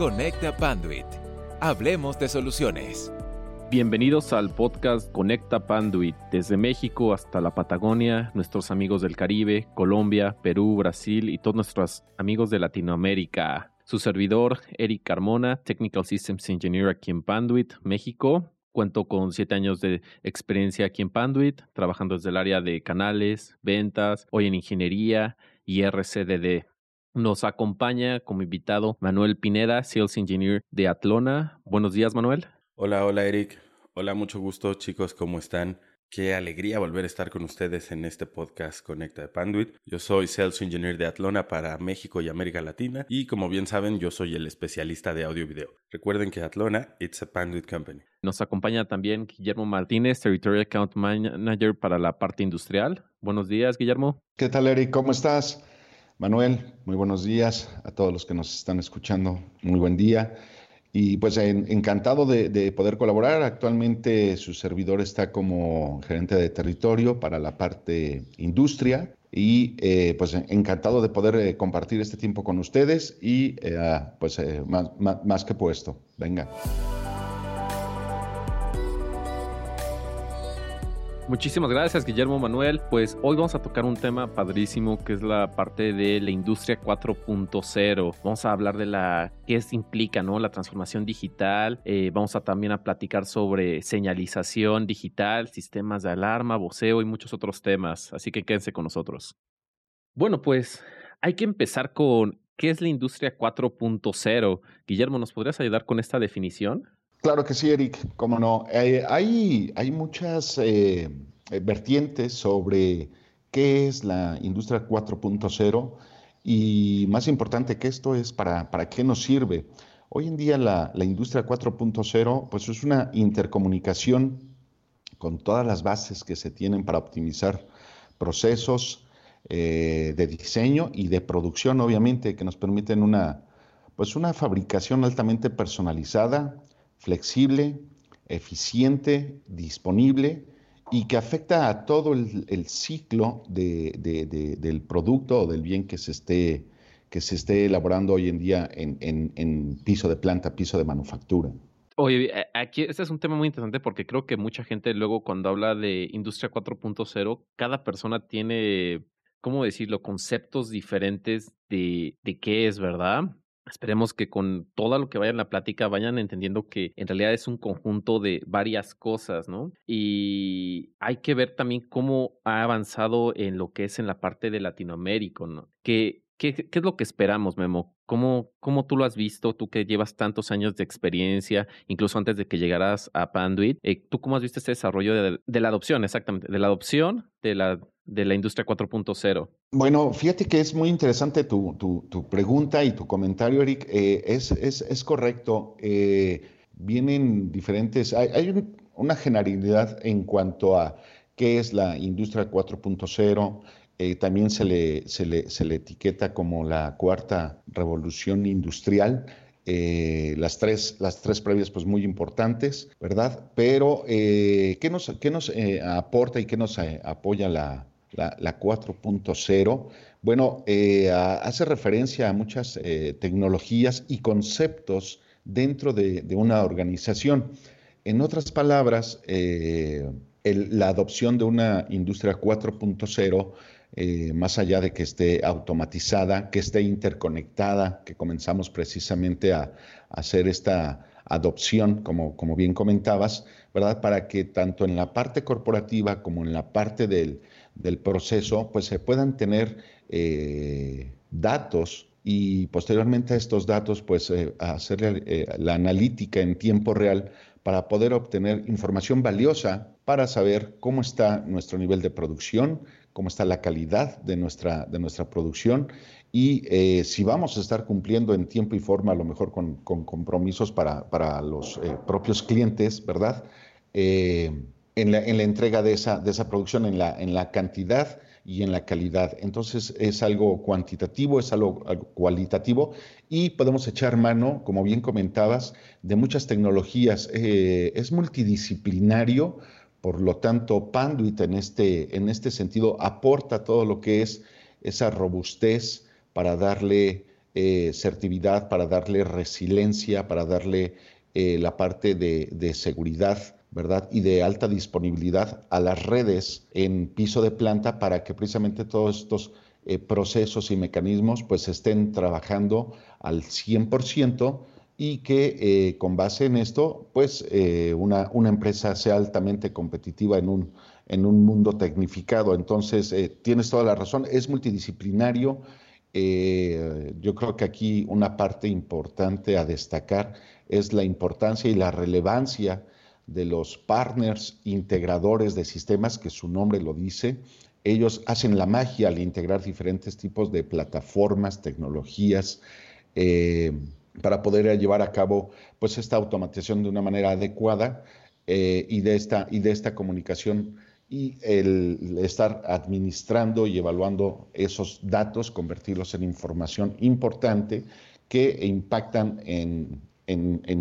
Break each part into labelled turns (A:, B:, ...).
A: Conecta Panduit. Hablemos de soluciones.
B: Bienvenidos al podcast Conecta Panduit. Desde México hasta la Patagonia, nuestros amigos del Caribe, Colombia, Perú, Brasil y todos nuestros amigos de Latinoamérica. Su servidor, Eric Carmona, Technical Systems Engineer aquí en Panduit, México. Cuento con siete años de experiencia aquí en Panduit, trabajando desde el área de canales, ventas, hoy en ingeniería y RCDD. Nos acompaña como invitado Manuel Pineda, Sales Engineer de Atlona. Buenos días, Manuel.
C: Hola, hola Eric. Hola, mucho gusto chicos, ¿cómo están? Qué alegría volver a estar con ustedes en este podcast Conecta de Panduit. Yo soy Sales Engineer de Atlona para México y América Latina y como bien saben yo soy el especialista de audio y video. Recuerden que Atlona, it's a Panduit company.
B: Nos acompaña también Guillermo Martínez, Territory Account Manager para la parte industrial. Buenos días, Guillermo.
D: ¿Qué tal, Eric? ¿Cómo estás? Manuel, muy buenos días a todos los que nos están escuchando. Muy buen día. Y pues encantado de, poder colaborar. Actualmente su servidor está como gerente de territorio para la parte industria y eh, pues encantado de poder eh, compartir este tiempo con ustedes y eh, pues más, más que puesto. Venga.
B: Muchísimas gracias, Guillermo Manuel. Pues hoy vamos a tocar un tema padrísimo que es la parte de la industria 4.0. Vamos a hablar de la qué implica, ¿no? La transformación digital. Eh, vamos a también a platicar sobre señalización digital, sistemas de alarma, voceo y muchos otros temas. Así que quédense con nosotros. Bueno, pues hay que empezar con qué es la industria 4.0. Guillermo, ¿nos podrías ayudar con esta definición?
D: Claro que sí, Eric, cómo no. Eh, hay, hay muchas eh, vertientes sobre qué es la industria 4.0 y más importante que esto es para, para qué nos sirve. Hoy en día la, la industria 4.0 pues es una intercomunicación con todas las bases que se tienen para optimizar procesos eh, de diseño y de producción, obviamente, que nos permiten una, pues una fabricación altamente personalizada, flexible, eficiente, disponible y que afecta a todo el, ciclo del producto o del bien que se esté, que se esté elaborando hoy en día en, piso de planta, piso de manufactura.
B: Oye, aquí este es un tema muy interesante porque creo que mucha gente luego cuando habla de industria 4.0, cada persona tiene, ¿cómo decirlo?, conceptos diferentes de, de qué es, ¿verdad? Esperemos que con todo lo que vaya en la plática vayan entendiendo que en realidad es un conjunto de varias cosas, ¿no? Y hay que ver también cómo ha avanzado en lo que es en la parte de Latinoamérica, ¿no? Que ¿Qué, ¿Qué, es lo que esperamos, Memo? ¿Cómo, ¿Cómo tú lo has visto? Tú que llevas tantos años de experiencia, incluso antes de que llegaras a Panduit, eh, ¿tú cómo has visto este desarrollo de, de, la adopción, exactamente, de la adopción de la, de la industria 4.0?
D: Bueno, fíjate que es muy interesante tu, tu, tu pregunta y tu comentario, Eric. Eh, es, es, es, correcto. Eh, vienen diferentes, hay, hay una generalidad en cuanto a qué es la industria 4.0 eh, también se le, se, le, se le, etiqueta como la cuarta revolución industrial. Las, tres, las tres previas, pues muy importantes, ¿verdad? Pero, ¿qué nos, qué nos aporta y qué nos apoya la, la, la 4.0? Bueno, hace referencia a muchas tecnologías y conceptos dentro de, de, una organización. En otras palabras, la adopción de una industria 4.0 eh, más allá de que esté automatizada, que esté interconectada, que comenzamos precisamente a, hacer esta adopción, como, como, bien comentabas, ¿verdad? Para que tanto en la parte corporativa como en la parte del, proceso, pues se puedan tener eh, datos y posteriormente a estos datos, pues eh, hacer la analítica en tiempo real para poder obtener información valiosa para saber cómo está nuestro nivel de producción, cómo está la calidad de nuestra, de nuestra producción y eh, si vamos a estar cumpliendo en tiempo y forma, a lo mejor con, compromisos para, para los eh, propios clientes, ¿verdad? Eh, en, la, en, la, entrega de esa, de esa producción, en la, en la cantidad y en la calidad. Entonces es algo cuantitativo, es algo, cualitativo y podemos echar mano, como bien comentabas, de muchas tecnologías. es multidisciplinario por lo tanto, Panduit en este, en este sentido aporta todo lo que es esa robustez para darle eh, certividad, para darle resiliencia, para darle eh, la parte de, seguridad, ¿verdad? Y de alta disponibilidad a las redes en piso de planta para que precisamente todos estos eh, procesos y mecanismos pues estén trabajando al 100% y que con base en esto pues una, una, empresa sea altamente competitiva en un, en un mundo tecnificado. Entonces, tienes toda la razón, es multidisciplinario, eh, yo creo que aquí una parte importante a destacar es la importancia y la relevancia de los partners integradores de sistemas, que su nombre lo dice. Ellos hacen la magia al integrar diferentes tipos de plataformas, tecnologías, eh, para poder llevar a cabo pues, esta automatización de una manera adecuada eh, y, de esta, y de esta comunicación y el estar administrando y evaluando esos datos, convertirlos en información importante que impactan en,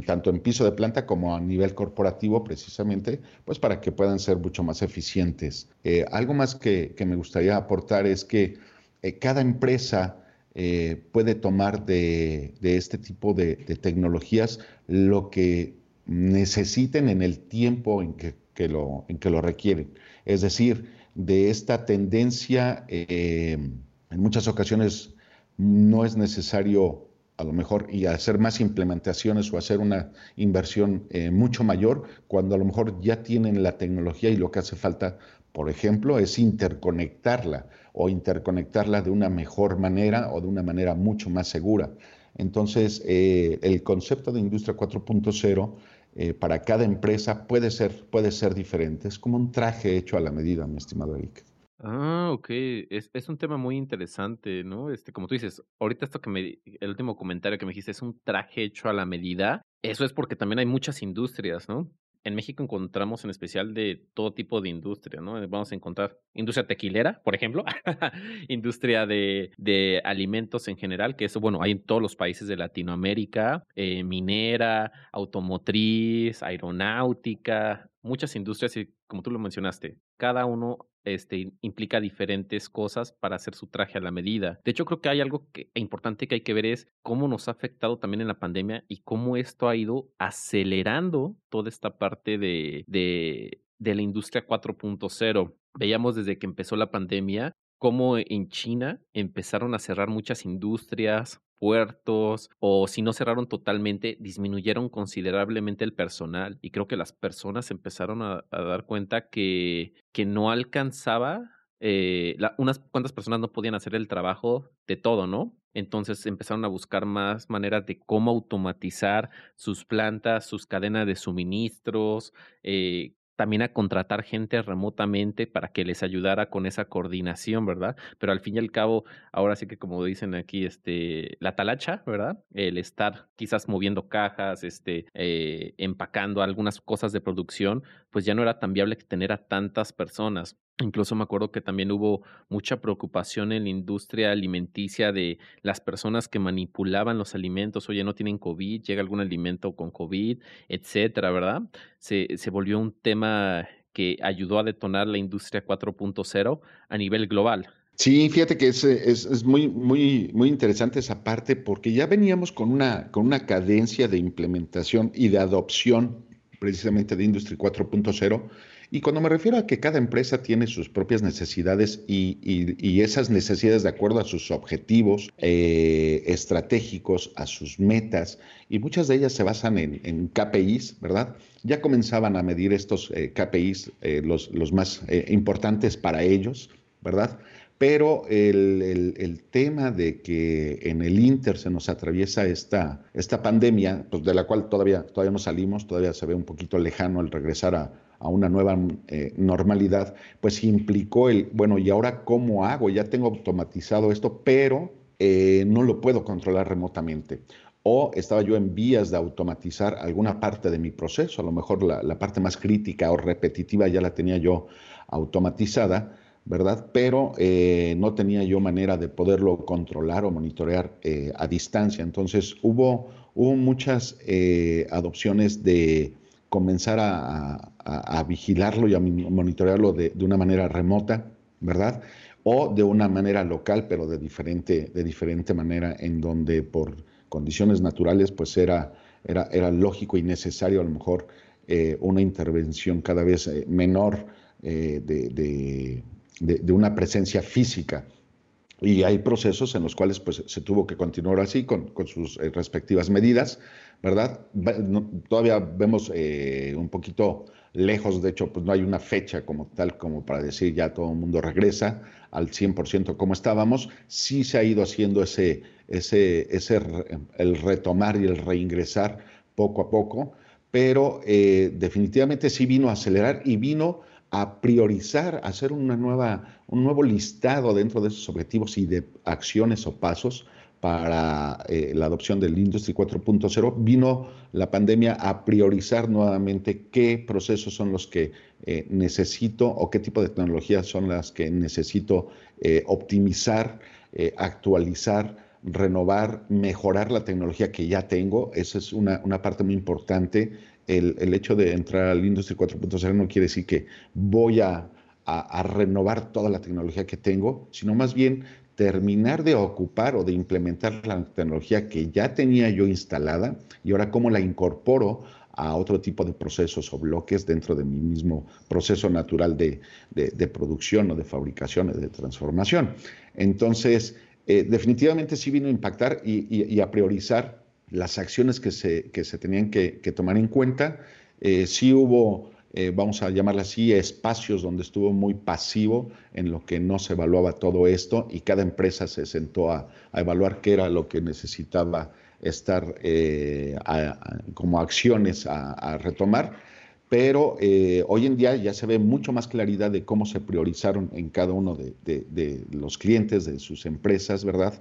D: tanto en piso de planta como a nivel corporativo precisamente, pues para que puedan ser mucho más eficientes. Eh, algo más que, me gustaría aportar es que eh, cada empresa eh, puede tomar de, este tipo de, tecnologías lo que necesiten en el tiempo en que, lo, en que lo requieren. Es decir, de esta tendencia, en muchas ocasiones no es necesario a lo mejor y hacer más implementaciones o hacer una inversión eh, mucho mayor cuando a lo mejor ya tienen la tecnología y lo que hace falta, por ejemplo, es interconectarla o interconectarla de una mejor manera o de una manera mucho más segura. Entonces, eh, el concepto de Industria 4.0 eh, para cada empresa puede ser, puede ser diferente. Es como un traje hecho a la medida, mi estimado Eric.
B: Ah, ok. Es, es un tema muy interesante, ¿no? Este, como tú dices, ahorita esto que me, el último comentario que me dijiste es un traje hecho a la medida. Eso es porque también hay muchas industrias, ¿no? en México encontramos en especial de todo tipo de industria, ¿no? Vamos a encontrar industria tequilera, por ejemplo, industria de, de, alimentos en general, que eso, bueno, hay en todos los países de Latinoamérica, eh, minera, automotriz, aeronáutica, muchas industrias y como tú lo mencionaste, cada uno este, implica diferentes cosas para hacer su traje a la medida. De hecho, creo que hay algo que, importante que hay que ver es cómo nos ha afectado también en la pandemia y cómo esto ha ido acelerando toda esta parte de, de, de la industria 4.0. Veíamos desde que empezó la pandemia cómo en China empezaron a cerrar muchas industrias, puertos o si no cerraron totalmente, disminuyeron considerablemente el personal y creo que las personas empezaron a, dar cuenta que, que no alcanzaba, eh, unas cuantas personas no podían hacer el trabajo de todo, ¿no? Entonces empezaron a buscar más maneras de cómo automatizar sus plantas, sus cadenas de suministros, eh, también a contratar gente remotamente para que les ayudara con esa coordinación, ¿verdad? Pero al fin y al cabo, ahora sí que como dicen aquí, este, la talacha, ¿verdad? El estar quizás moviendo cajas, este, eh, empacando algunas cosas de producción, pues ya no era tan viable que tener a tantas personas. Incluso me acuerdo que también hubo mucha preocupación en la industria alimenticia de las personas que manipulaban los alimentos. Oye, no tienen COVID, llega algún alimento con COVID, etcétera, ¿verdad? Se, se volvió un tema que ayudó a detonar la industria 4.0 a nivel global.
D: Sí, fíjate que es, es, es, muy, muy, muy interesante esa parte porque ya veníamos con una, con una cadencia de implementación y de adopción precisamente de Industria 4.0 y cuando me refiero a que cada empresa tiene sus propias necesidades y, esas necesidades de acuerdo a sus objetivos eh, estratégicos, a sus metas, y muchas de ellas se basan en, KPIs, ¿verdad? Ya comenzaban a medir estos eh, KPIs, eh, los, los, más importantes para ellos, ¿verdad? Pero el, tema de que en el Inter se nos atraviesa esta, esta pandemia, pues de la cual todavía, todavía no salimos, todavía se ve un poquito lejano el regresar a, a una nueva eh, normalidad, pues implicó el, bueno, ¿y ahora cómo hago? Ya tengo automatizado esto, pero eh, no lo puedo controlar remotamente. O estaba yo en vías de automatizar alguna parte de mi proceso, a lo mejor la, parte más crítica o repetitiva ya la tenía yo automatizada, ¿verdad? Pero eh, no tenía yo manera de poderlo controlar o monitorear a distancia. Entonces hubo, hubo muchas adopciones de comenzar a, vigilarlo y a monitorearlo de, una manera remota, ¿verdad? o de una manera local, pero de diferente, de diferente manera, en donde por condiciones naturales, pues era, era, era lógico y necesario a lo mejor eh, una intervención cada vez eh, menor eh, de, de, una presencia física. Y hay procesos en los cuales pues, se tuvo que continuar así con, con sus respectivas medidas, ¿verdad? todavía vemos un poquito lejos, de hecho, pues no hay una fecha como tal como para decir ya todo el mundo regresa al 100% como estábamos, sí se ha ido haciendo ese, ese, ese, el retomar y el reingresar poco a poco, pero eh, definitivamente sí vino a acelerar y vino a priorizar, hacer una nueva, un nuevo listado dentro de esos objetivos y de acciones o pasos para eh, la adopción del Industry 4.0, vino la pandemia a priorizar nuevamente qué procesos son los que eh, necesito o qué tipo de tecnologías son las que necesito eh, optimizar, actualizar, renovar, mejorar la tecnología que ya tengo. Esa es una, parte muy importante. El, hecho de entrar al Industry 4.0 no quiere decir que voy a, a renovar toda la tecnología que tengo, sino más bien terminar de ocupar o de implementar la tecnología que ya tenía yo instalada y ahora cómo la incorporo a otro tipo de procesos o bloques dentro de mi mismo proceso natural de, producción o de fabricación o de transformación. Entonces, eh, definitivamente sí vino a impactar y, a priorizar las acciones que se, que se tenían que, tomar en cuenta. Eh, sí hubo eh, vamos a llamarla así, espacios donde estuvo muy pasivo en lo que no se evaluaba todo esto y cada empresa se sentó a, evaluar qué era lo que necesitaba estar eh, como acciones a, retomar. Pero hoy en día ya se ve mucho más claridad de cómo se priorizaron en cada uno de los clientes, de sus empresas, ¿verdad?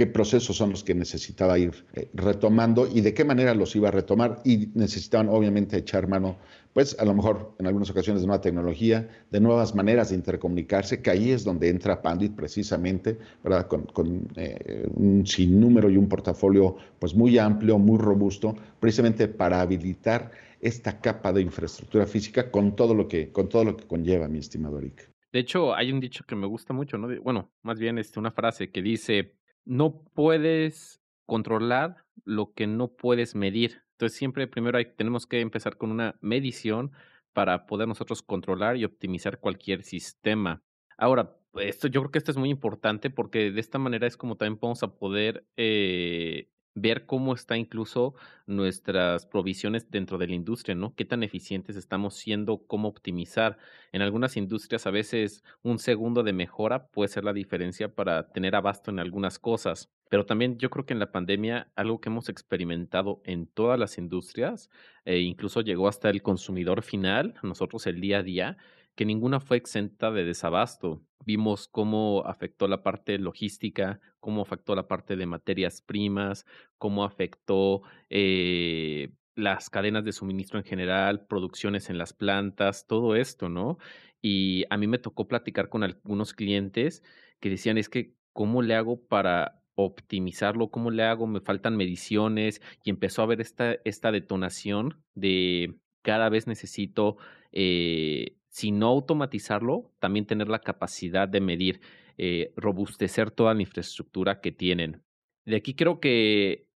D: Qué procesos son los que necesitaba ir retomando y de qué manera los iba a retomar y necesitaban obviamente echar mano pues a lo mejor en algunas ocasiones de nueva tecnología, de nuevas maneras de intercomunicarse, que ahí es donde entra Pandit precisamente, ¿verdad? Con, eh, un sinnúmero y un portafolio pues muy amplio, muy robusto, precisamente para habilitar esta capa de infraestructura física con todo lo que, con todo lo que conlleva, mi estimado Eric.
B: De hecho, hay un dicho que me gusta mucho, ¿no? Bueno, más bien este, una frase que dice, no puedes controlar lo que no puedes medir. Entonces siempre primero tenemos que empezar con una medición para poder nosotros controlar y optimizar cualquier sistema. Ahora, esto, yo creo que esto es muy importante porque de esta manera es como también vamos a poder eh, ver cómo está incluso nuestras provisiones dentro de la industria, ¿no? Qué tan eficientes estamos siendo, cómo optimizar. En algunas industrias a veces un segundo de mejora puede ser la diferencia para tener abasto en algunas cosas. Pero también yo creo que en la pandemia algo que hemos experimentado en todas las industrias, e incluso llegó hasta el consumidor final, nosotros el día a día, que ninguna fue exenta de desabasto. Vimos cómo afectó la parte logística, cómo afectó la parte de materias primas, cómo afectó eh, las cadenas de suministro en general, producciones en las plantas, todo esto, ¿no? Y a mí me tocó platicar con algunos clientes que decían, es que, ¿cómo le hago para optimizarlo, cómo le hago, me faltan mediciones y empezó a haber esta, esta detonación de cada vez necesito, eh, si no automatizarlo, también tener la capacidad de medir, eh, robustecer toda la infraestructura que tienen. De aquí creo que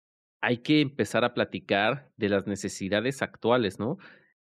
B: hay que empezar a platicar de las necesidades actuales, ¿no?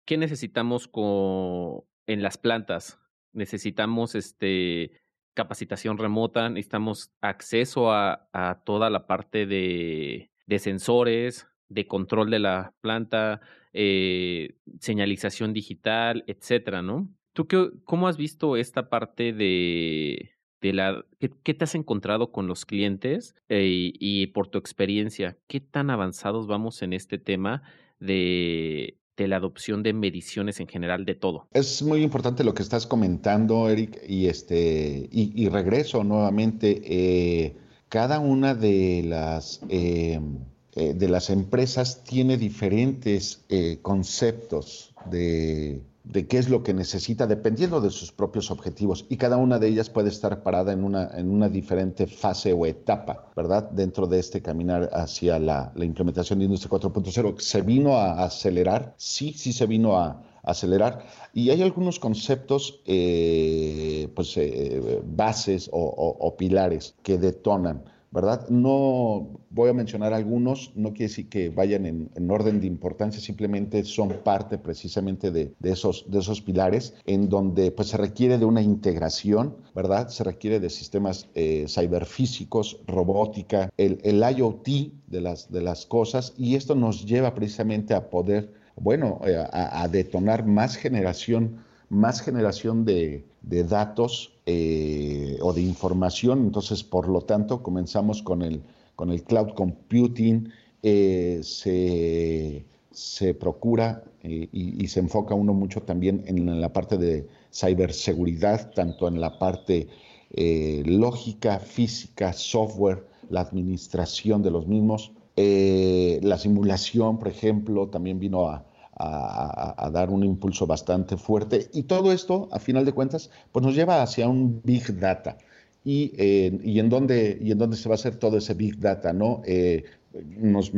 B: ¿Qué necesitamos con, en las plantas? Necesitamos este, capacitación remota, necesitamos acceso a, a toda la parte de, de, sensores, de control de la planta, eh, señalización digital, etcétera, ¿no? ¿Tú qué, cómo has visto esta parte de, la... ¿qué, ¿qué, te has encontrado con los clientes eh, y por tu experiencia? ¿Qué tan avanzados vamos en este tema de la adopción de mediciones en general de todo.
D: Es muy importante lo que estás comentando, Eric, y este y, regreso nuevamente. Eh, cada una de las eh, eh, de las empresas tiene diferentes conceptos de de qué es lo que necesita dependiendo de sus propios objetivos y cada una de ellas puede estar parada en una, en una diferente fase o etapa, ¿verdad? Dentro de este caminar hacia la, la implementación de Industria 4.0. ¿Se vino a acelerar? Sí, sí se vino a, acelerar. Y hay algunos conceptos, eh, pues, eh, bases o, pilares que detonan. ¿Verdad? No voy a mencionar algunos, no quiere decir que vayan en, orden de importancia, simplemente son parte precisamente de, esos, de esos pilares en donde pues se requiere de una integración, ¿verdad? Se requiere de sistemas eh, ciberfísicos, robótica, el, el IoT de las, de las cosas y esto nos lleva precisamente a poder bueno, eh, a, detonar más generación, más generación de, datos eh, o de información. Entonces, por lo tanto, comenzamos con el, con el cloud computing, eh, se, procura y, se enfoca uno mucho también en la parte de ciberseguridad, tanto en la parte lógica, física, software, la administración de los mismos. la simulación, por ejemplo, también vino a, a, dar un impulso bastante fuerte. Y todo esto, a final de cuentas, pues nos lleva hacia un Big Data. Y, y, en, dónde, y en dónde se va a hacer todo ese Big Data, ¿no? Eh, nos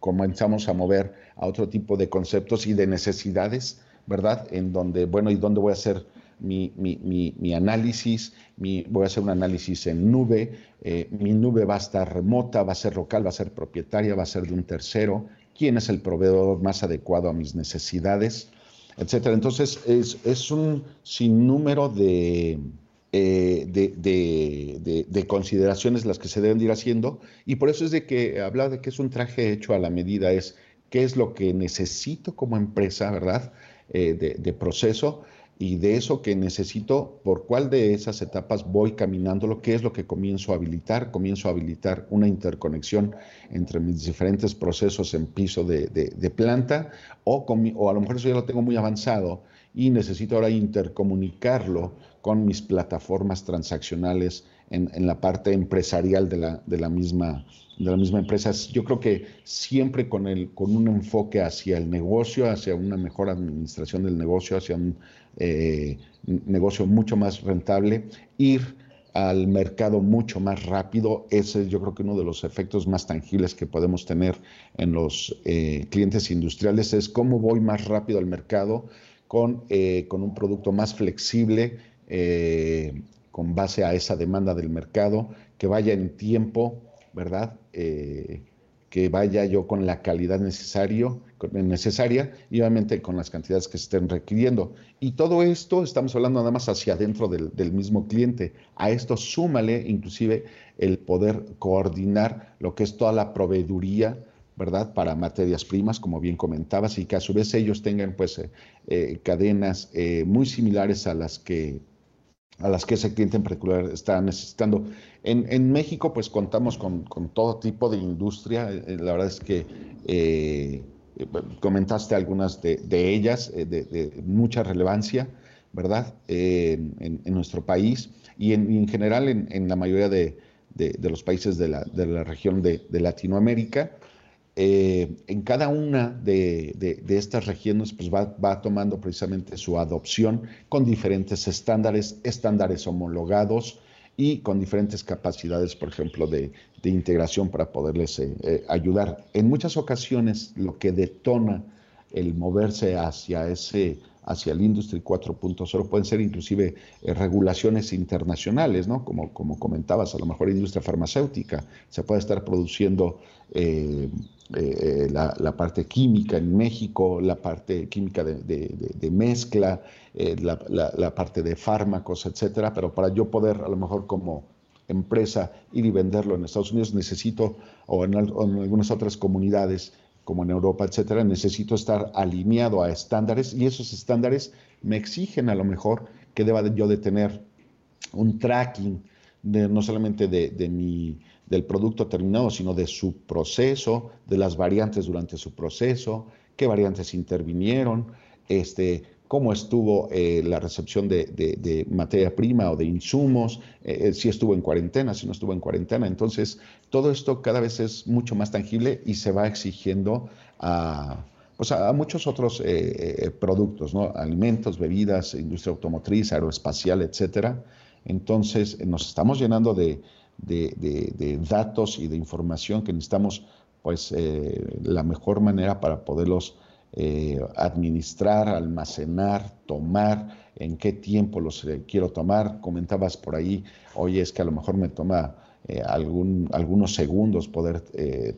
D: comenzamos a mover a otro tipo de conceptos y de necesidades, ¿verdad? En donde, bueno, ¿y dónde voy a hacer mi, mi, mi, análisis? Mi, voy a hacer un análisis en nube, eh, mi nube va a estar remota, va a ser local, va a ser propietaria, va a ser de un tercero, quién es el proveedor más adecuado a mis necesidades, etcétera. Entonces, es, un sinnúmero eh, de, de, consideraciones las que se deben ir haciendo, y por eso es de que habla de que es un traje hecho a la medida, es qué es lo que necesito como empresa, ¿verdad? Eh, de, proceso y de eso que necesito, por cuál de esas etapas voy caminando, lo que es lo que comienzo a habilitar, comienzo a habilitar una interconexión entre mis diferentes procesos en piso de, planta, o, o a lo mejor eso ya lo tengo muy avanzado y necesito ahora intercomunicarlo con mis plataformas transaccionales en, la parte empresarial de la, de la, misma, de la misma empresa. Yo creo que siempre con, el, con un enfoque hacia el negocio, hacia una mejor administración del negocio, hacia un eh, negocio mucho más rentable, ir al mercado mucho más rápido. Ese es yo creo que uno de los efectos más tangibles que podemos tener en los eh, clientes industriales es cómo voy más rápido al mercado con, eh, con un producto más flexible, con base a esa demanda del mercado, que vaya en tiempo, ¿verdad? Que vaya yo con la calidad necesario, necesaria y obviamente con las cantidades que estén requiriendo. Y todo esto estamos hablando nada más hacia adentro del, mismo cliente. A esto súmale inclusive el poder coordinar lo que es toda la proveeduría, ¿verdad? Para materias primas, como bien comentabas, y que a su vez ellos tengan pues eh, eh, cadenas eh, muy similares a las que a las que ese cliente en particular está necesitando. En, México, pues contamos con, todo tipo de industria. Eh, eh, la verdad es que eh, comentaste algunas de, ellas de, mucha relevancia, ¿verdad? en, nuestro país y en, general en, la mayoría de, los países de la, región de, Latinoamérica. En cada una de, estas regiones pues va, va, tomando precisamente su adopción con diferentes estándares, estándares homologados, y con diferentes capacidades, por ejemplo, de, integración para poderles eh, eh, ayudar. En muchas ocasiones lo que detona el moverse hacia ese hacia el Industry 4.0 pueden ser inclusive eh, regulaciones internacionales, ¿no? Como, como comentabas, a lo mejor industria farmacéutica, se puede estar produciendo eh, la, parte química en México, la parte química de, mezcla, eh, la, parte de fármacos, etcétera, pero para yo poder a lo mejor como empresa ir y venderlo en Estados Unidos necesito, o en, algunas otras comunidades como en Europa, etcétera, necesito estar alineado a estándares y esos estándares me exigen a lo mejor que deba yo tener un tracking de, no solamente de mi del producto terminado, sino de su proceso, de las variantes durante su proceso, qué variantes intervinieron, este, cómo estuvo eh, la recepción de, materia prima o de insumos, eh, eh, si estuvo en cuarentena, si no estuvo en cuarentena. Entonces, todo esto cada vez es mucho más tangible y se va exigiendo a, pues muchos otros productos, ¿no? alimentos, bebidas, industria automotriz, aeroespacial, etcétera. Entonces, nos estamos llenando de, datos y de información que necesitamos, pues, la mejor manera para poderlos eh, administrar, almacenar, tomar, en qué tiempo los eh, quiero tomar. Comentabas por ahí, oye, es que a lo mejor me toma eh, algún, algunos segundos poder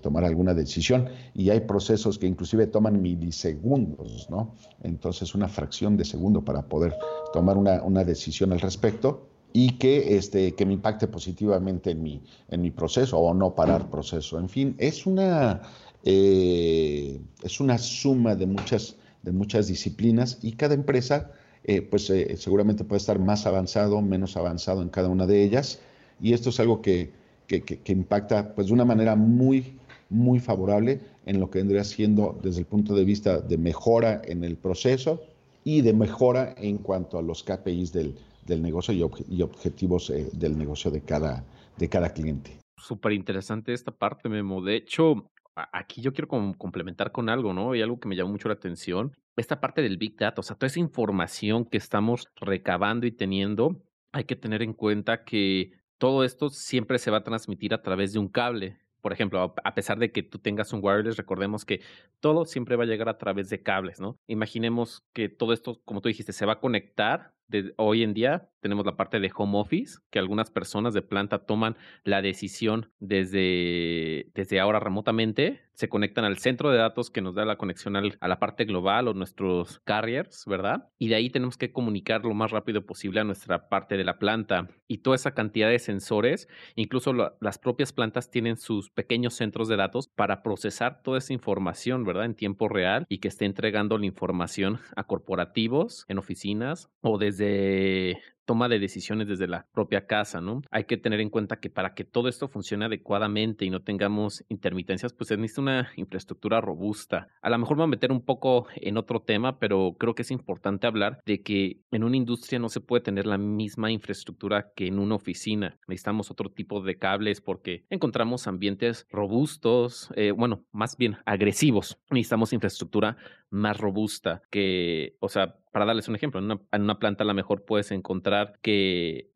D: tomar alguna decisión y hay procesos que inclusive toman milisegundos, ¿no? Entonces una fracción de segundo para poder tomar una, una decisión al respecto y que, este, que me impacte positivamente en mi, en mi proceso o no parar proceso. En fin, es una, eh, es una suma de muchas, de muchas disciplinas y cada empresa eh, pues eh, seguramente puede estar más avanzado, menos avanzado en cada una de ellas y esto es algo que, que, que impacta pues de una manera muy, muy favorable en lo que vendría siendo desde el punto de vista de mejora en el proceso y de mejora en cuanto a los KPIs del, del negocio y, objetivos eh, del negocio de cada, de cada cliente.
B: Súper interesante esta parte, Memo. De hecho, aquí yo quiero complementar con algo, ¿no? Y algo que me llamó mucho la atención. Esta parte del Big Data, o sea, toda esa información que estamos recabando y teniendo, hay que tener en cuenta que todo esto siempre se va a transmitir a través de un cable. Por ejemplo, a pesar de que tú tengas un wireless, recordemos que todo siempre va a llegar a través de cables, ¿no? Imaginemos que todo esto, como tú dijiste, se va a conectar hoy en día tenemos la parte de home office, que algunas personas de planta toman la decisión desde, desde ahora remotamente, se conectan al centro de datos que nos da la conexión a la parte global o nuestros carriers, ¿verdad? Y de ahí tenemos que comunicar lo más rápido posible a nuestra parte de la planta. Y toda esa cantidad de sensores, incluso las propias plantas tienen sus pequeños centros de datos para procesar toda esa información, ¿verdad? En tiempo real y que esté entregando la información a corporativos, en oficinas o desde desde toma de decisiones desde la propia casa, ¿no? Hay que tener en cuenta que para que todo esto funcione adecuadamente y no tengamos intermitencias, pues se necesita una infraestructura robusta. A lo mejor me voy a meter un poco en otro tema, pero creo que es importante hablar de que en una industria no se puede tener la misma infraestructura que en una oficina. Necesitamos otro tipo de cables porque encontramos ambientes robustos, eh, bueno, más bien agresivos. Necesitamos infraestructura más robusta que, o sea, para darles un ejemplo, en una, en una planta a lo mejor puedes encontrar que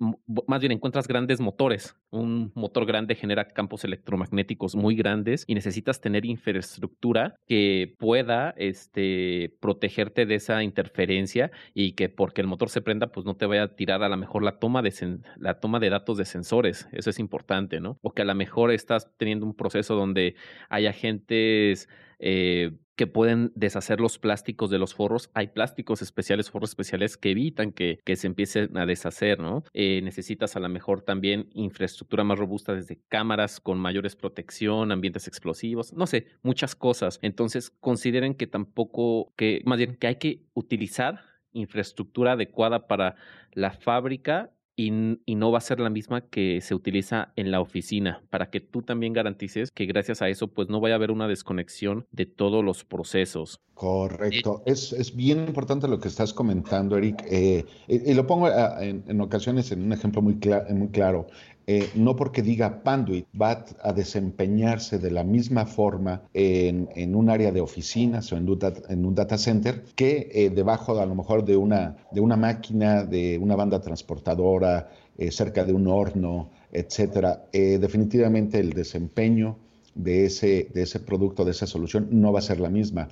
B: más bien encuentras grandes motores. Un motor grande genera campos electromagnéticos muy grandes y necesitas tener infraestructura que pueda este, protegerte de esa interferencia y que porque el motor se prenda, pues no te vaya a tirar a lo mejor la toma de, la toma de datos de sensores. Eso es importante, ¿no? O que a lo mejor estás teniendo un proceso donde hay agentes eh, que pueden deshacer los plásticos de los forros. Hay plásticos especiales, forros especiales que evitan que, que se empiecen a deshacer, ¿no? Eh, necesitas a lo mejor también infraestructura más robusta desde cámaras con mayores protección, ambientes explosivos, no sé, muchas cosas. Entonces, consideren que tampoco, que más bien que hay que utilizar infraestructura adecuada para la fábrica y, no va a ser la misma que se utiliza en la oficina, para que tú también garantices que gracias a eso pues no vaya a haber una desconexión de todos los procesos.
D: Correcto, es, es bien importante lo que estás comentando, Eric, eh, y, lo pongo ah, en, en, ocasiones en un ejemplo muy, muy claro. Eh, no porque diga Panduit va a desempeñarse de la misma forma en, un área de oficinas o en, un data center que eh, debajo a lo mejor de una, de una máquina, de una banda transportadora, cerca de un horno, etcétera. definitivamente el desempeño de ese, de ese producto, de esa solución, no va a ser la misma.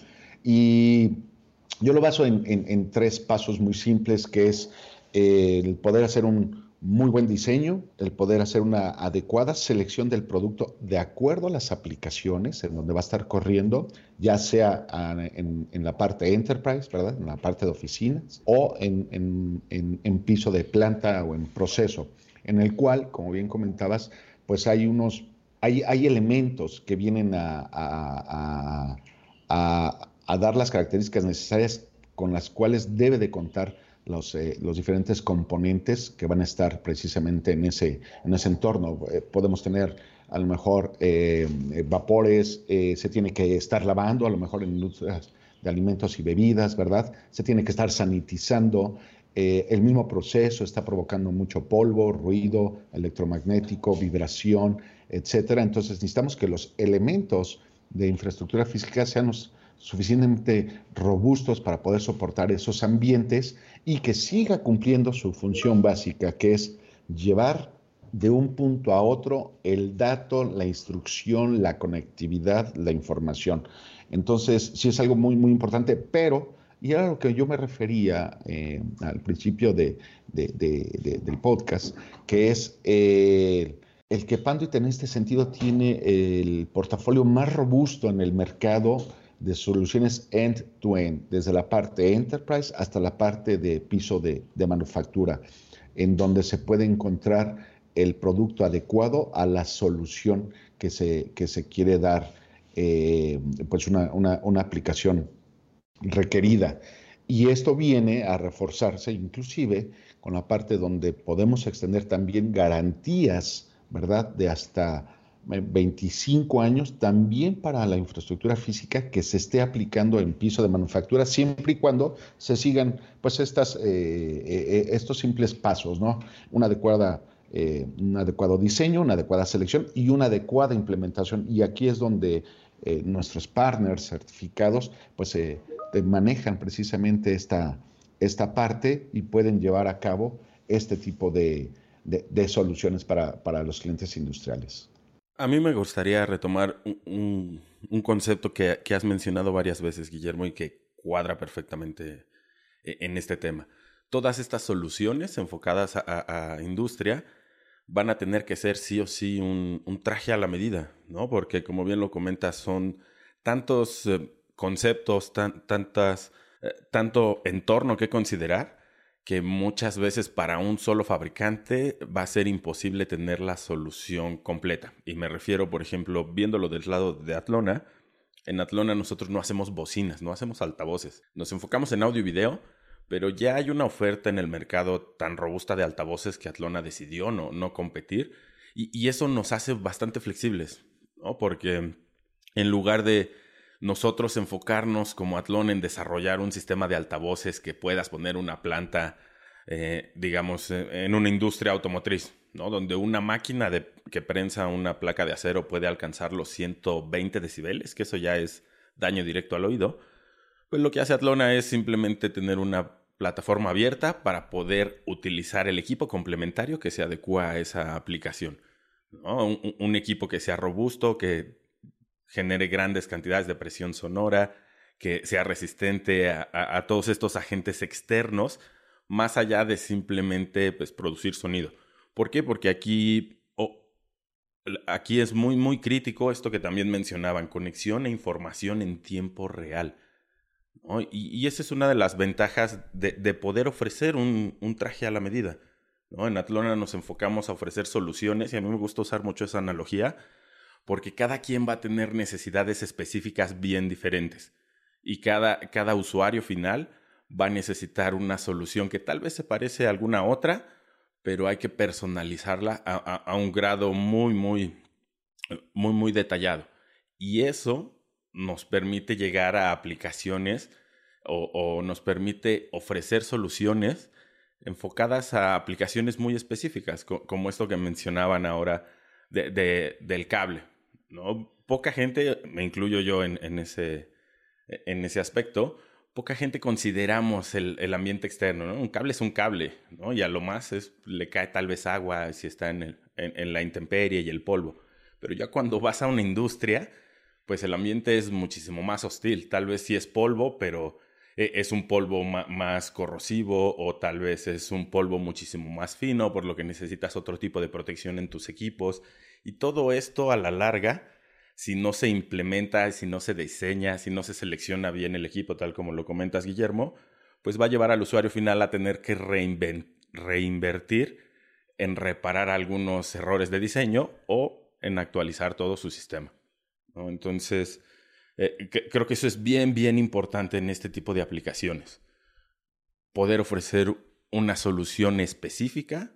D: Y yo lo baso en tres pasos muy simples, que es el poder hacer un, muy buen diseño, el poder hacer una adecuada selección del producto de acuerdo a las aplicaciones en donde va a estar corriendo, ya sea en, la parte enterprise, ¿verdad? En la parte de oficinas o en, piso de planta o en proceso, en el cual, como bien comentabas, pues hay unos, hay, hay elementos que vienen a, a dar las características necesarias con las cuales debe de contar los, eh, los, diferentes componentes que van a estar precisamente en ese, en ese entorno. Eh, podemos tener a lo mejor eh, vapores, se tiene que estar lavando, a lo mejor en industrias de alimentos y bebidas, ¿verdad? Se tiene que estar sanitizando. el mismo proceso está provocando mucho polvo, ruido electromagnético, vibración, etcétera. Entonces necesitamos que los elementos de infraestructura física sean los suficientemente robustos para poder soportar esos ambientes y que siga cumpliendo su función básica, que es llevar de un punto a otro el dato, la instrucción, la conectividad, la información. Entonces, sí es algo muy, muy importante, pero, y era lo que yo me refería eh, al principio de, del podcast, que es eh, el que Panduit en este sentido tiene el portafolio más robusto en el mercado de soluciones end-to-end, desde la parte enterprise hasta la parte de piso de, manufactura, en donde se puede encontrar el producto adecuado a la solución que se, que se quiere dar, eh, pues una, una aplicación requerida. Y esto viene a reforzarse inclusive con la parte donde podemos extender también garantías, ¿verdad? De hasta 25 años también para la infraestructura física que se esté aplicando en piso de manufactura, siempre y cuando se sigan pues estas, eh, eh, estos simples pasos, ¿no? Una adecuada, eh, un adecuado diseño, una adecuada selección y una adecuada implementación. Y aquí es donde nuestros partners certificados pues manejan precisamente esta, esta parte y pueden llevar a cabo este tipo de, soluciones para, para los clientes industriales.
C: A mí me gustaría retomar un, concepto que, has mencionado varias veces, Guillermo, y que cuadra perfectamente e, en este tema. Todas estas soluciones enfocadas a, industria van a tener que ser sí o sí un, traje a la medida, ¿no? Porque como bien lo comentas, son tantos eh, conceptos, tantas, eh, tanto entorno que considerar, que muchas veces para un solo fabricante va a ser imposible tener la solución completa. Y me refiero, por ejemplo, viéndolo del lado de Atlona, en Atlona nosotros no hacemos bocinas, no hacemos altavoces. Nos enfocamos en audio y video, pero ya hay una oferta en el mercado tan robusta de altavoces que Atlona decidió no, no competir. Y, y eso nos hace bastante flexibles, ¿no? Porque en lugar de nosotros enfocarnos como Atlon en desarrollar un sistema de altavoces que puedas poner una planta, eh, digamos, eh, en una industria automotriz, ¿no? Donde una máquina que prensa una placa de acero puede alcanzar los 120 decibeles, que eso ya es daño directo al oído. Pues lo que hace Atlona es simplemente tener una plataforma abierta para poder utilizar el equipo complementario que se adecua a esa aplicación. un, equipo que sea robusto, que genere grandes cantidades de presión sonora, que sea resistente a, todos estos agentes externos, más allá de simplemente pues, producir sonido. ¿Por qué? Porque aquí, aquí es muy, muy crítico esto que también mencionaban, conexión e información en tiempo real. Y, esa es una de las ventajas de, poder ofrecer un, un, traje a la medida. En Atlona nos enfocamos a ofrecer soluciones y a mí me gusta usar mucho esa analogía porque cada quien va a tener necesidades específicas bien diferentes y cada, cada usuario final va a necesitar una solución que tal vez se parece a alguna otra, pero hay que personalizarla a, un grado muy, muy, muy, muy detallado. Y eso nos permite llegar a aplicaciones o, nos permite ofrecer soluciones enfocadas a aplicaciones muy específicas, como esto que mencionaban ahora del cable. ¿No? Poca gente, me incluyo yo en, ese, en ese aspecto, poca gente consideramos el, ambiente externo, ¿no? Un cable es un cable, ¿no? Y a lo más es, le cae tal vez agua si está en, el, en, la intemperie y el polvo. Pero ya cuando vas a una industria, pues el ambiente es muchísimo más hostil. Tal vez sí es polvo, pero e, es un polvo más corrosivo o tal vez es un polvo muchísimo más fino, por lo que necesitas otro tipo de protección en tus equipos. Y todo esto a la larga, si no se implementa, si no se diseña, si no se selecciona bien el equipo, tal como lo comentas, Guillermo, pues va a llevar al usuario final a tener que reinvertir en reparar algunos errores de diseño o en actualizar todo su sistema. Entonces, eh, creo que eso es bien, bien importante en este tipo de aplicaciones. Poder ofrecer una solución específica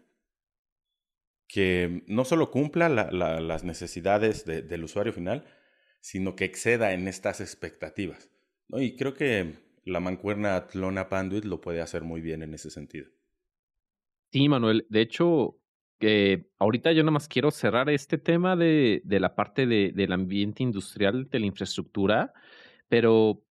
C: que no solo cumpla las necesidades del usuario final, sino que exceda en estas expectativas. Y creo que la mancuerna Atlona Panduit lo puede hacer muy bien en ese sentido.
B: Sí, Manuel. De hecho, que ahorita yo nada más quiero cerrar este tema de, la parte de, del ambiente industrial, de la infraestructura, pero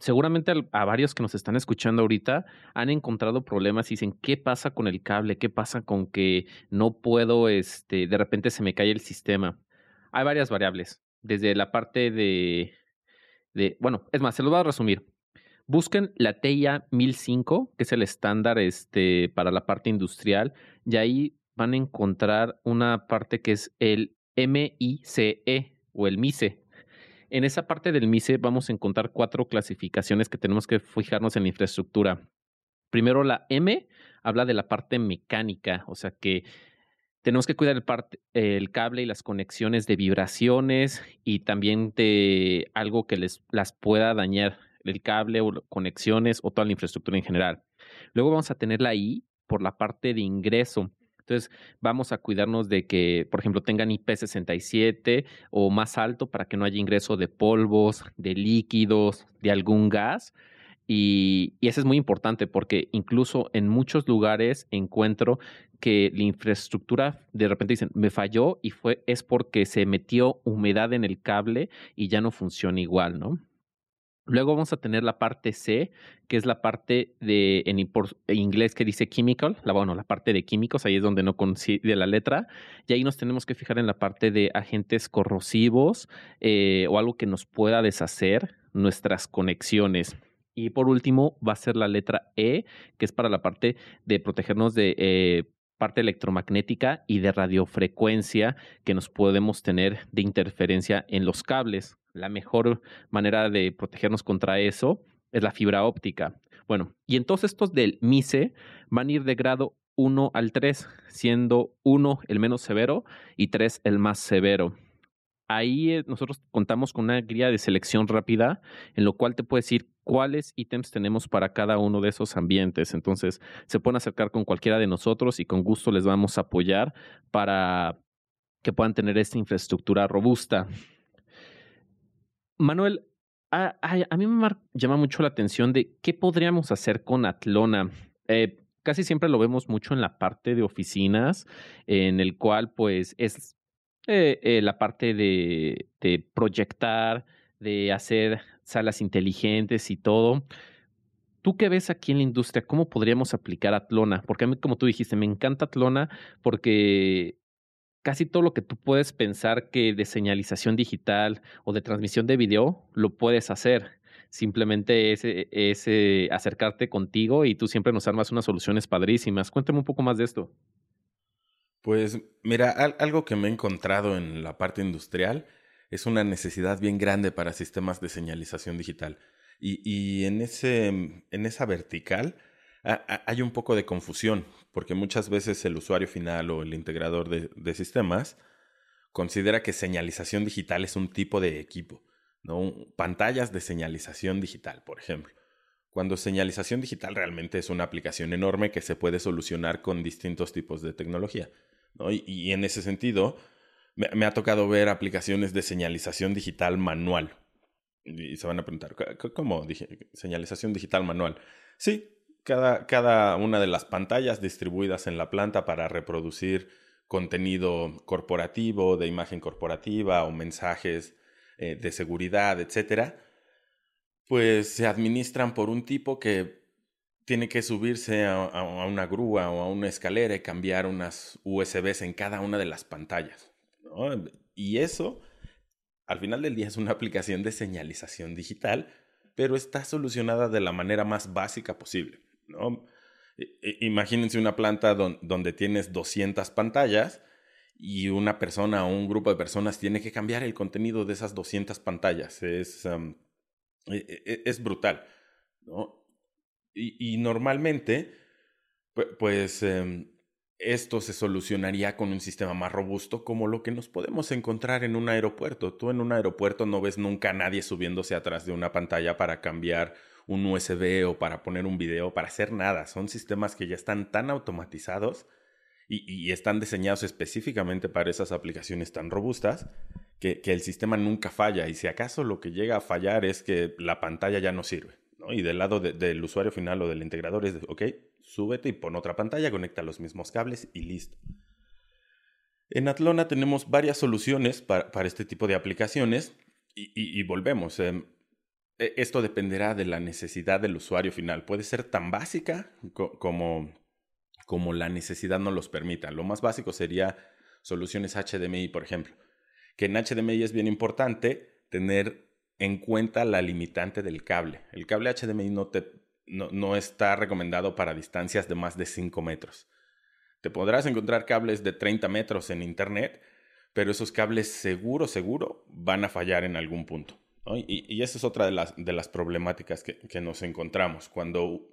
B: seguramente a, varios que nos están escuchando ahorita han encontrado problemas y dicen, ¿qué pasa con el cable? ¿Qué pasa con que no puedo, este, de repente se me cae el sistema? Hay varias variables, desde la parte de, bueno, es más, se lo voy a resumir. Busquen la TIA 1005, que es el estándar este, para la parte industrial, y ahí van a encontrar una parte que es el MICE o el MICE. En esa parte del MICE vamos a encontrar cuatro clasificaciones que tenemos que fijarnos en la infraestructura. Primero, la M habla de la parte mecánica, o sea que tenemos que cuidar el, el, cable y las conexiones de vibraciones y también de algo que les las pueda dañar el cable o conexiones o toda la infraestructura en general. Luego vamos a tener la I por la parte de ingreso. Entonces, vamos a cuidarnos de que, por ejemplo, tengan IP67 o más alto para que no haya ingreso de polvos, de líquidos, de algún gas. Y, y, eso es muy importante porque incluso en muchos lugares encuentro que la infraestructura de repente dicen me falló y fue es porque se metió humedad en el cable y ya no funciona igual, ¿no? Luego vamos a tener la parte C, que es la parte de en, inglés que dice chemical, la, bueno, la parte de químicos, ahí es donde no coincide la letra, y ahí nos tenemos que fijar en la parte de agentes corrosivos eh, o algo que nos pueda deshacer nuestras conexiones. Y por último va a ser la letra E, que es para la parte de protegernos de eh, parte electromagnética y de radiofrecuencia que nos podemos tener de interferencia en los cables la mejor manera de protegernos contra eso es la fibra óptica. Bueno, y entonces estos del MICE van a ir de grado 1 al 3, siendo 1 el menos severo y 3 el más severo. Ahí eh, nosotros contamos con una guía de selección rápida, en lo cual te puede decir cuáles ítems tenemos para cada uno de esos ambientes. Entonces, se pueden acercar con cualquiera de nosotros y con gusto les vamos a apoyar para que puedan tener esta infraestructura robusta. Manuel, a, mí me llama mucho la atención de qué podríamos hacer con Atlona. Eh, casi siempre lo vemos mucho en la parte de oficinas, en el cual pues es eh, eh, la parte de, de proyectar, de hacer salas inteligentes y todo. ¿Tú qué ves aquí en la industria? ¿Cómo podríamos aplicar Atlona? Porque a mí, como tú dijiste, me encanta Atlona porque casi todo lo que tú puedes pensar que de señalización digital o de transmisión de video, lo puedes hacer. Simplemente es, eh, acercarte contigo y tú siempre nos armas unas soluciones padrísimas. Cuéntame un poco más de esto.
C: Pues mira, algo que me he encontrado en la parte industrial es una necesidad bien grande para sistemas de señalización digital. Y, y en, ese, en esa vertical hay un poco de confusión, porque muchas veces el usuario final o el integrador de, sistemas considera que señalización digital es un tipo de equipo, ¿no? Pantallas de señalización digital, por ejemplo. Cuando señalización digital realmente es una aplicación enorme que se puede solucionar con distintos tipos de tecnología. Y, en ese sentido, me, ha tocado ver aplicaciones de señalización digital manual. Y se van a preguntar, ¿cómo dije señalización digital manual? Sí, cada, una de las pantallas distribuidas en la planta para reproducir contenido corporativo, de imagen corporativa o mensajes eh, de seguridad, etcétera, pues se administran por un tipo que tiene que subirse a, una grúa o a una escalera y cambiar unas USBs en cada una de las pantallas. Y eso, al final del día, es una aplicación de señalización digital, pero está solucionada de la manera más básica posible. Imagínense una planta donde tienes 200 pantallas y una persona o un grupo de personas tiene que cambiar el contenido de esas 200 pantallas. Es, e, es brutal. ¿no? Y, normalmente, pues em, esto se solucionaría con un sistema más robusto como lo que nos podemos encontrar en un aeropuerto. Tú en un aeropuerto no ves nunca a nadie subiéndose atrás de una pantalla para cambiar un USB o para poner un video, para hacer nada. Son sistemas que ya están tan automatizados y, están diseñados específicamente para esas aplicaciones tan robustas que, el sistema nunca falla. Y si acaso lo que llega a fallar es que la pantalla ya no sirve. Y del lado del usuario final o del integrador es de, ok, súbete y pon otra pantalla, conecta los mismos cables y listo. En Atlona tenemos varias soluciones para, este tipo de aplicaciones y, volvemos. Em, esto dependerá de la necesidad del usuario final. Puede ser tan básica como, como la necesidad no los permita. Lo más básico sería soluciones HDMI, por ejemplo. Que en HDMI es bien importante tener en cuenta la limitante del cable. El cable HDMI no, te, no, está recomendado para distancias de más de 5 metros. Te podrás encontrar cables de 30 metros en Internet, pero esos cables seguro, seguro van a fallar en algún punto. Y, esa es otra de las, de las problemáticas que, que, nos encontramos. Cuando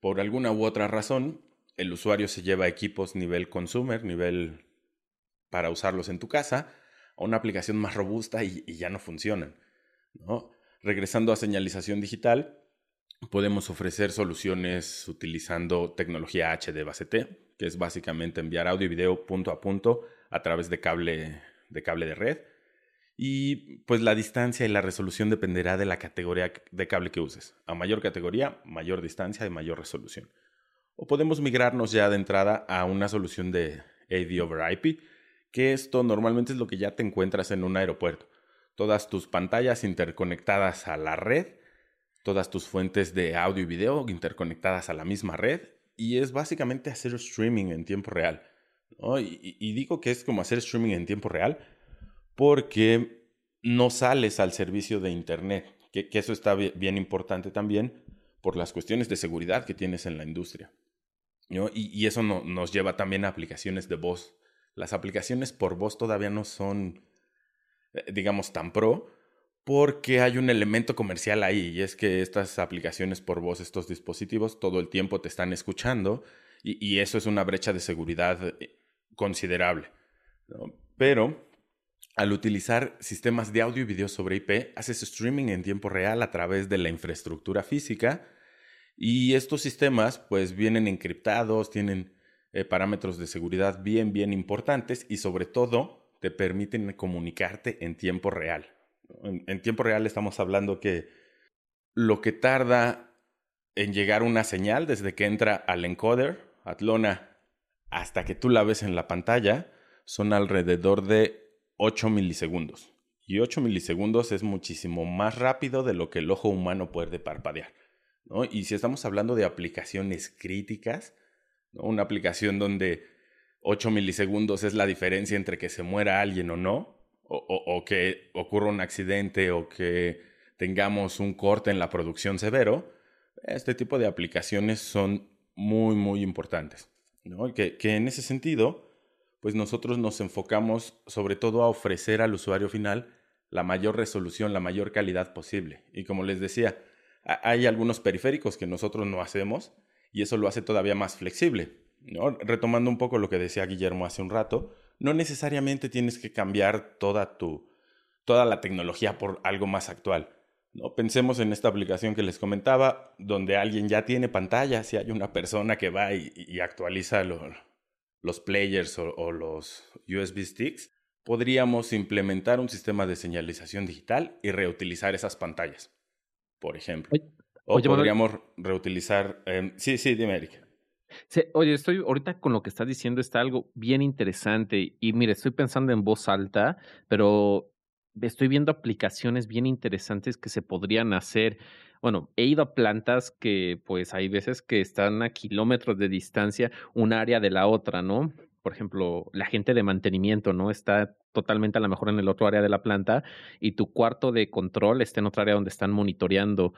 C: por alguna u otra razón el usuario se lleva equipos nivel consumer, nivel para usarlos en tu casa, a una aplicación más robusta y, ya no funcionan. Regresando a señalización digital, podemos ofrecer soluciones utilizando tecnología HD base T, que es básicamente enviar audio y video punto a punto a través de cable de, cable de red. Y pues la distancia y la resolución dependerá de la categoría de cable que uses. A mayor categoría, mayor distancia y mayor resolución. O podemos migrarnos ya de entrada a una solución de AV over IP, que esto normalmente es lo que ya te encuentras en un aeropuerto. Todas tus pantallas interconectadas a la red, todas tus fuentes de audio y video interconectadas a la misma red, y es básicamente hacer streaming en tiempo real. Y, digo que es como hacer streaming en tiempo real porque no sales al servicio de Internet, que, eso está bien, importante también por las cuestiones de seguridad que tienes en la industria. Y, eso nos lleva también a aplicaciones de voz las aplicaciones por voz todavía no son, eh, digamos, tan pro, porque hay un elemento comercial ahí, y es que estas aplicaciones por voz, estos dispositivos, todo el tiempo te están escuchando, y, eso es una brecha de seguridad eh, considerable. Pero al utilizar sistemas de audio y video sobre IP, haces streaming en tiempo real a través de la infraestructura física, y estos sistemas pues vienen encriptados, tienen eh, parámetros de seguridad bien, bien importantes y sobre todo te permiten comunicarte en tiempo real. En, tiempo real estamos hablando que lo que tarda en llegar una señal desde que entra al encoder, Atlona, hasta que tú la ves en la pantalla, son alrededor de 8 milisegundos. Y 8 milisegundos es muchísimo más rápido de lo que el ojo humano puede parpadear. Y si estamos hablando de aplicaciones críticas, una aplicación donde 8 milisegundos es la diferencia entre que se muera alguien o no, o, que ocurra un accidente o que tengamos un corte en la producción severo, este tipo de aplicaciones son muy, muy importantes. Que, que en ese sentido, pues nosotros nos enfocamos sobre todo a ofrecer al usuario final la mayor resolución, la mayor calidad posible. Y como les decía, hay algunos periféricos que nosotros no hacemos, y eso lo hace todavía más flexible. Retomando un poco lo que decía Guillermo hace un rato, no necesariamente tienes que cambiar toda tu toda la tecnología por algo más actual. ¿no? Pensemos en esta aplicación que les comentaba, donde alguien ya tiene pantalla, si hay una persona que va y, actualiza los players o, los USB sticks, podríamos implementar un sistema de señalización digital y reutilizar esas pantallas, por ejemplo. O podríamos reutilizar... Em, sí, sí, dime, Eric.
B: oye, estoy ahorita con lo que estás diciendo está algo bien interesante y mire, estoy pensando en voz alta, pero estoy viendo aplicaciones bien interesantes que se podrían hacer. Bueno, he ido a plantas que pues hay veces que están a kilómetros de distancia un área de la otra, ¿no? Por ejemplo, la gente de mantenimiento, ¿no? Está totalmente a lo mejor en el otro área de la planta y tu cuarto de control está en otra área donde están monitoreando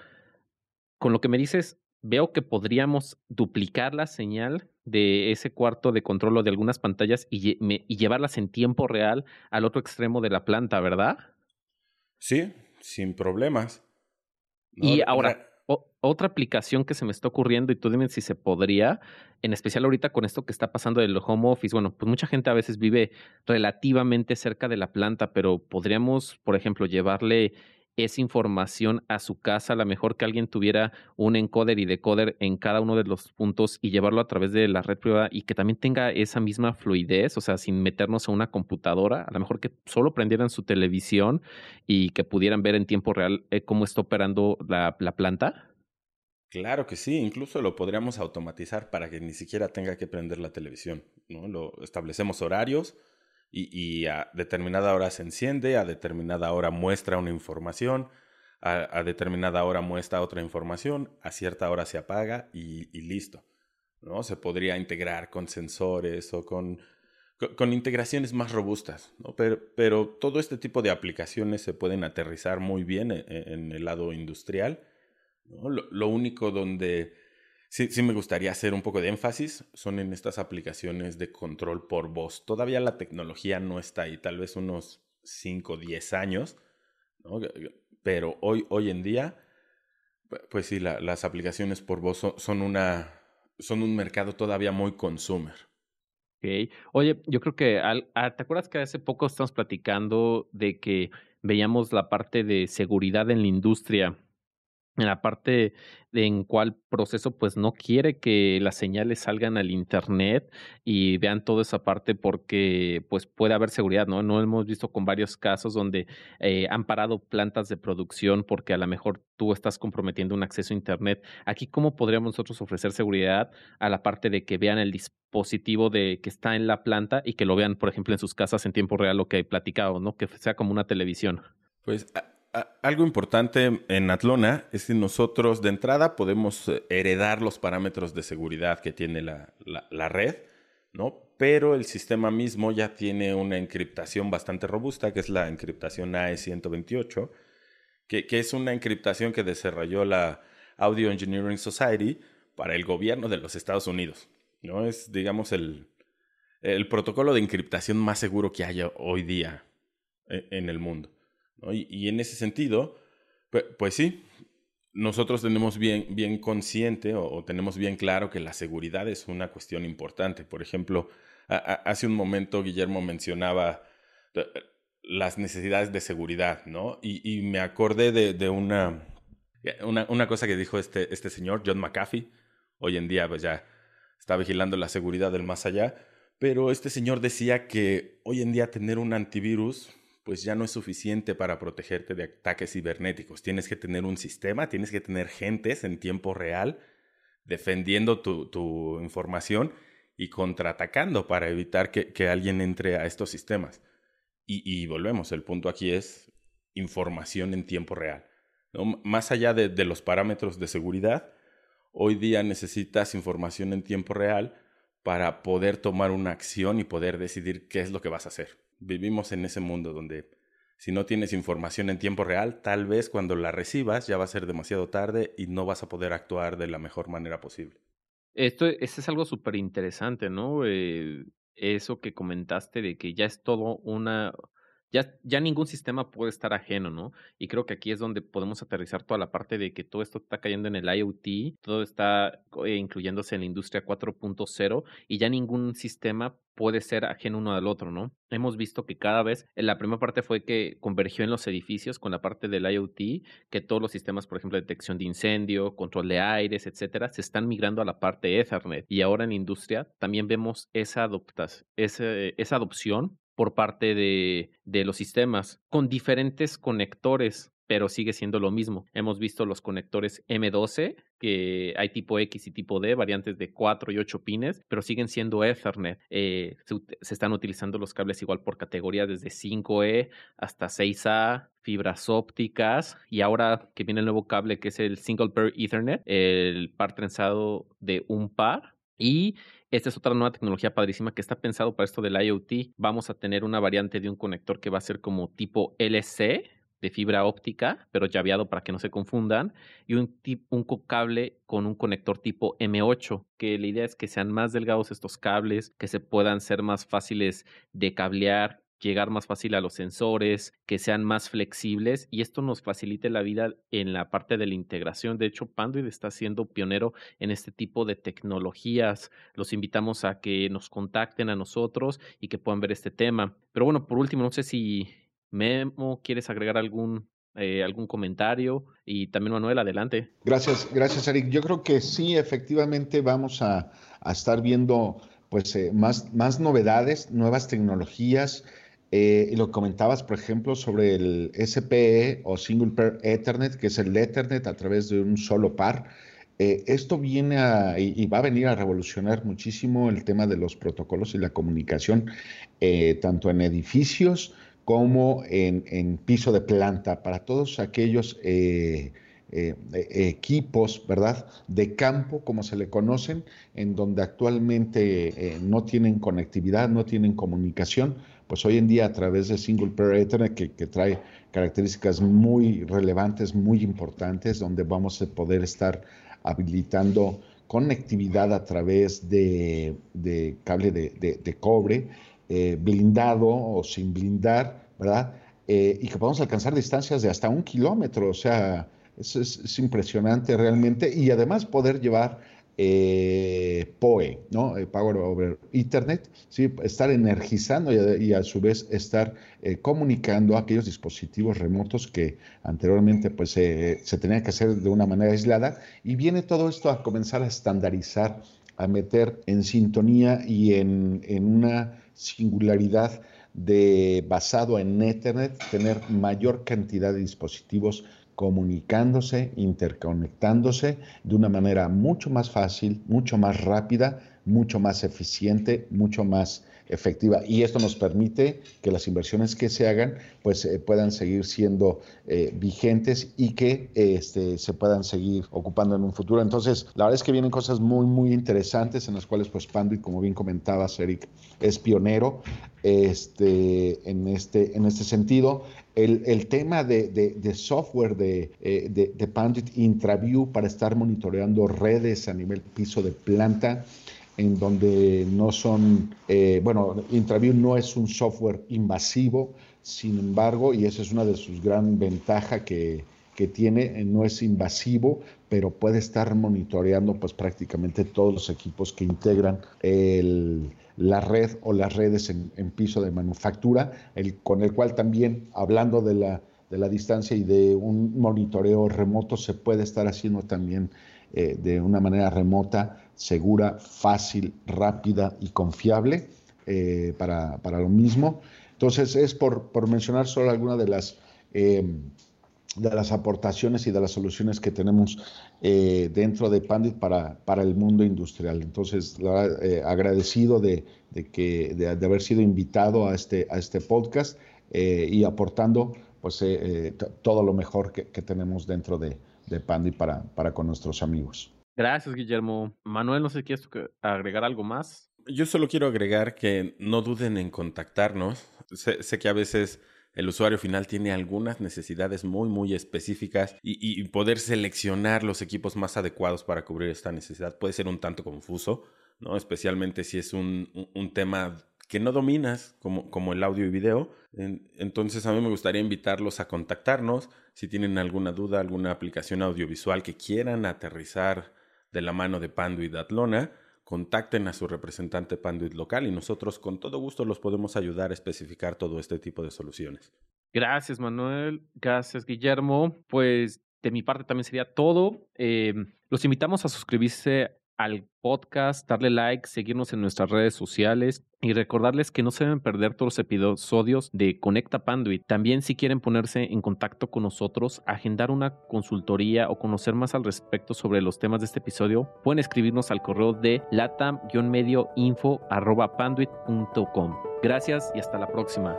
B: con lo que me dices, veo que podríamos duplicar la señal de ese cuarto de control o de algunas pantallas y, llevarlas en tiempo real al otro extremo de la planta, ¿verdad?
C: Sí, sin problemas.
B: Y ahora, otra aplicación que se me está ocurriendo, y tú dime si se podría, en especial ahorita con esto que está pasando del home office, bueno, pues mucha gente a veces vive relativamente cerca de la planta, pero podríamos, por ejemplo, llevarle esa información a su casa, a lo mejor que alguien tuviera un encoder y decoder en cada uno de los puntos y llevarlo a través de la red privada y que también tenga esa misma fluidez, o sea, sin meternos a una computadora, a lo mejor que solo prendieran su televisión y que pudieran ver en tiempo real eh, cómo está operando la, la planta?
C: Claro que sí, incluso lo podríamos automatizar para que ni siquiera tenga que prender la televisión, ¿no? Lo establecemos horarios, y, a determinada hora se enciende, a determinada hora muestra una información, a, determinada hora muestra otra información, a cierta hora se apaga y, listo. ¿no? Se podría integrar con sensores o con, con, integraciones más robustas, ¿no? pero, pero, todo este tipo de aplicaciones se pueden aterrizar muy bien en, en el lado industrial. lo, único donde sí, sí me gustaría hacer un poco de énfasis son en estas aplicaciones de control por voz. Todavía la tecnología no está ahí, tal vez unos 5 o 10 años, ¿no? pero hoy, hoy en día, pues sí, las aplicaciones por voz son, una, son un mercado todavía muy consumer.
B: Okay. Oye, yo creo que, ah, ¿te acuerdas que hace poco estamos platicando de que veíamos la parte de seguridad en la industria en la parte de en cuál proceso pues no quiere que las señales salgan al internet y vean toda esa parte porque pues puede haber seguridad, ¿no? No hemos visto con varios casos donde eh, han parado plantas de producción porque a lo mejor tú estás comprometiendo un acceso a internet. Aquí, ¿cómo podríamos nosotros ofrecer seguridad a la parte de que vean el dispositivo de que está en la planta y que lo vean, por ejemplo, en sus casas en tiempo real, lo que he platicado, ¿no? Que sea como una televisión.
C: Pues algo importante en Atlona es que nosotros de entrada podemos eh, heredar los parámetros de seguridad que tiene la, la, red, ¿no? Pero el sistema mismo ya tiene una encriptación bastante robusta, que es la encriptación AE128, que, que es una encriptación que desarrolló la Audio Engineering Society para el gobierno de los Estados Unidos, ¿no? Es, digamos, el, el protocolo de encriptación más seguro que haya hoy día eh, en el mundo. Y, en ese sentido, pues, sí, nosotros tenemos bien, bien consciente o, tenemos bien claro que la seguridad es una cuestión importante. Por ejemplo, hace un momento Guillermo mencionaba eh, las necesidades de seguridad, ¿no? Y, me acordé de, una, una, una, cosa que dijo este, este señor, John McAfee. Hoy en día, pues ya está vigilando la seguridad del más allá. Pero este señor decía que hoy en día tener un antivirus pues ya no es suficiente para protegerte de ataques cibernéticos. Tienes que tener un sistema, tienes que tener gentes en tiempo real defendiendo tu, información y contraatacando para evitar que, alguien entre a estos sistemas. Y, volvemos, el punto aquí es información en tiempo real. Más allá de, de los parámetros de seguridad, hoy día necesitas información en tiempo real para poder tomar una acción y poder decidir qué es lo que vas a hacer vivimos en ese mundo donde si no tienes información en tiempo real, tal vez cuando la recibas ya va a ser demasiado tarde y no vas a poder actuar de la mejor manera posible.
B: Esto, es algo súper interesante, ¿no? Eh, eso que comentaste de que ya es todo una, ya, ya ningún sistema puede estar ajeno, ¿no? Y creo que aquí es donde podemos aterrizar toda la parte de que todo esto está cayendo en el IoT, todo está eh, incluyéndose en la industria 4.0 y ya ningún sistema puede ser ajeno uno al otro, ¿no? Hemos visto que cada vez, en la primera parte fue que convergió en los edificios con la parte del IoT, que todos los sistemas, por ejemplo, detección de incendio, control de aires, etcétera, se están migrando a la parte Ethernet. Y ahora en industria también vemos esa, adoptas, esa adopción por parte de, los sistemas con diferentes conectores pero sigue siendo lo mismo. Hemos visto los conectores M12, que hay tipo X y tipo D, variantes de 4 y 8 pines, pero siguen siendo Ethernet. Eh, se, están utilizando los cables igual por categoría desde 5E hasta 6A, fibras ópticas, y ahora que viene el nuevo cable que es el Single Pair Ethernet, el par trenzado de un par, y esta es otra nueva tecnología padrísima que está pensado para esto del IoT. Vamos a tener una variante de un conector que va a ser como tipo LC de fibra óptica, pero llaveado para que no se confundan, y un, un cable con un conector tipo M8, que la idea es que sean más delgados estos cables, que se puedan ser más fáciles de cablear llegar más fácil a los sensores, que sean más flexibles y esto nos facilite la vida en la parte de la integración. De hecho, Panduit está siendo pionero en este tipo de tecnologías. Los invitamos a que nos contacten a nosotros y que puedan ver este tema. Pero bueno, por último, no sé si Memo, ¿quieres agregar algún eh, algún comentario y también Manuel, adelante.
D: Gracias, gracias Eric. Yo creo que sí, efectivamente vamos a, estar viendo pues eh, más, más novedades, nuevas tecnologías, eh, lo comentabas, por ejemplo, sobre el SPE o Single Pair Ethernet, que es el Ethernet a través de un solo par. Eh, esto viene a, y, va a venir a revolucionar muchísimo el tema de los protocolos y la comunicación, eh, tanto en edificios como en, piso de planta, para todos aquellos eh, eh, equipos, ¿verdad? De campo, como se le conocen, en donde actualmente no tienen conectividad, no tienen comunicación, pues hoy en día a través de Single Pair Ethernet, que, que trae características muy relevantes, muy importantes, donde vamos a poder estar habilitando conectividad a través de, cable de, cobre, eh, blindado o sin blindar, ¿verdad? Eh, y que podamos alcanzar distancias de hasta un kilómetro, o sea, es impresionante realmente, y además poder llevar eh, PoE, ¿no? Eh, Power over Ethernet, ¿sí? estar energizando y a, su vez estar eh, comunicando aquellos dispositivos remotos que anteriormente pues, se tenía que hacer de una manera aislada y viene todo esto a comenzar a estandarizar, a meter en sintonía y en, en una singularidad de basado en Ethernet, tener mayor cantidad de dispositivos comunicándose, interconectándose de una manera mucho más fácil, mucho más rápida, mucho más eficiente, mucho más efectiva. Y esto nos permite que las inversiones que se hagan pues eh, puedan seguir siendo eh, vigentes y que este, se puedan seguir ocupando en un futuro. Entonces, la verdad es que vienen cosas muy, muy interesantes en las cuales pues Panduit, como bien comentabas, Eric, es pionero este, en, este, en este sentido. El, tema de, software de, eh, de, de Panduit IntraView para estar monitoreando redes a nivel piso de planta en donde no son, eh, bueno, IntraView no es un software invasivo, sin embargo, y esa es una de sus gran ventajas que, que tiene, eh, no es invasivo, pero puede estar monitoreando pues prácticamente todos los equipos que integran el, la red o las redes en, piso de manufactura, con el cual también, hablando de la, de la distancia y de un monitoreo remoto, se puede estar haciendo también eh, de una manera remota, segura, fácil, rápida y confiable eh, para, para, lo mismo. Entonces, es por, por mencionar solo algunas de las, eh, de las aportaciones y de las soluciones que tenemos dentro de Pandit para, para el mundo industrial. Entonces, agradecido de, de que, de, haber sido invitado a este, a este podcast y aportando pues, todo lo mejor que, que tenemos dentro de, de Pandy para, para con nuestros amigos.
B: Gracias, Guillermo. Manuel, no sé si quieres agregar algo más.
C: Yo solo quiero agregar que no duden en contactarnos. Sé, que a veces el usuario final tiene algunas necesidades muy, muy específicas y, poder seleccionar los equipos más adecuados para cubrir esta necesidad puede ser un tanto confuso, ¿no? Especialmente si es un, un tema que no dominas, como, como el audio y video. entonces a mí me gustaría invitarlos a contactarnos si tienen alguna duda, alguna aplicación audiovisual que quieran aterrizar de la mano de Panduit Atlona, contacten a su representante Panduit local y nosotros con todo gusto los podemos ayudar a especificar todo este tipo de soluciones.
B: Gracias Manuel, gracias Guillermo. Pues de mi parte también sería todo. Eh, los invitamos a suscribirse al podcast, darle like, seguirnos en nuestras redes sociales y recordarles que no se deben perder todos los episodios de Conecta Panduit. También si quieren ponerse en contacto con nosotros, agendar una consultoría o conocer más al respecto sobre los temas de este episodio, pueden escribirnos al correo de latam-medioinfo.panduit.com. Gracias y hasta la próxima.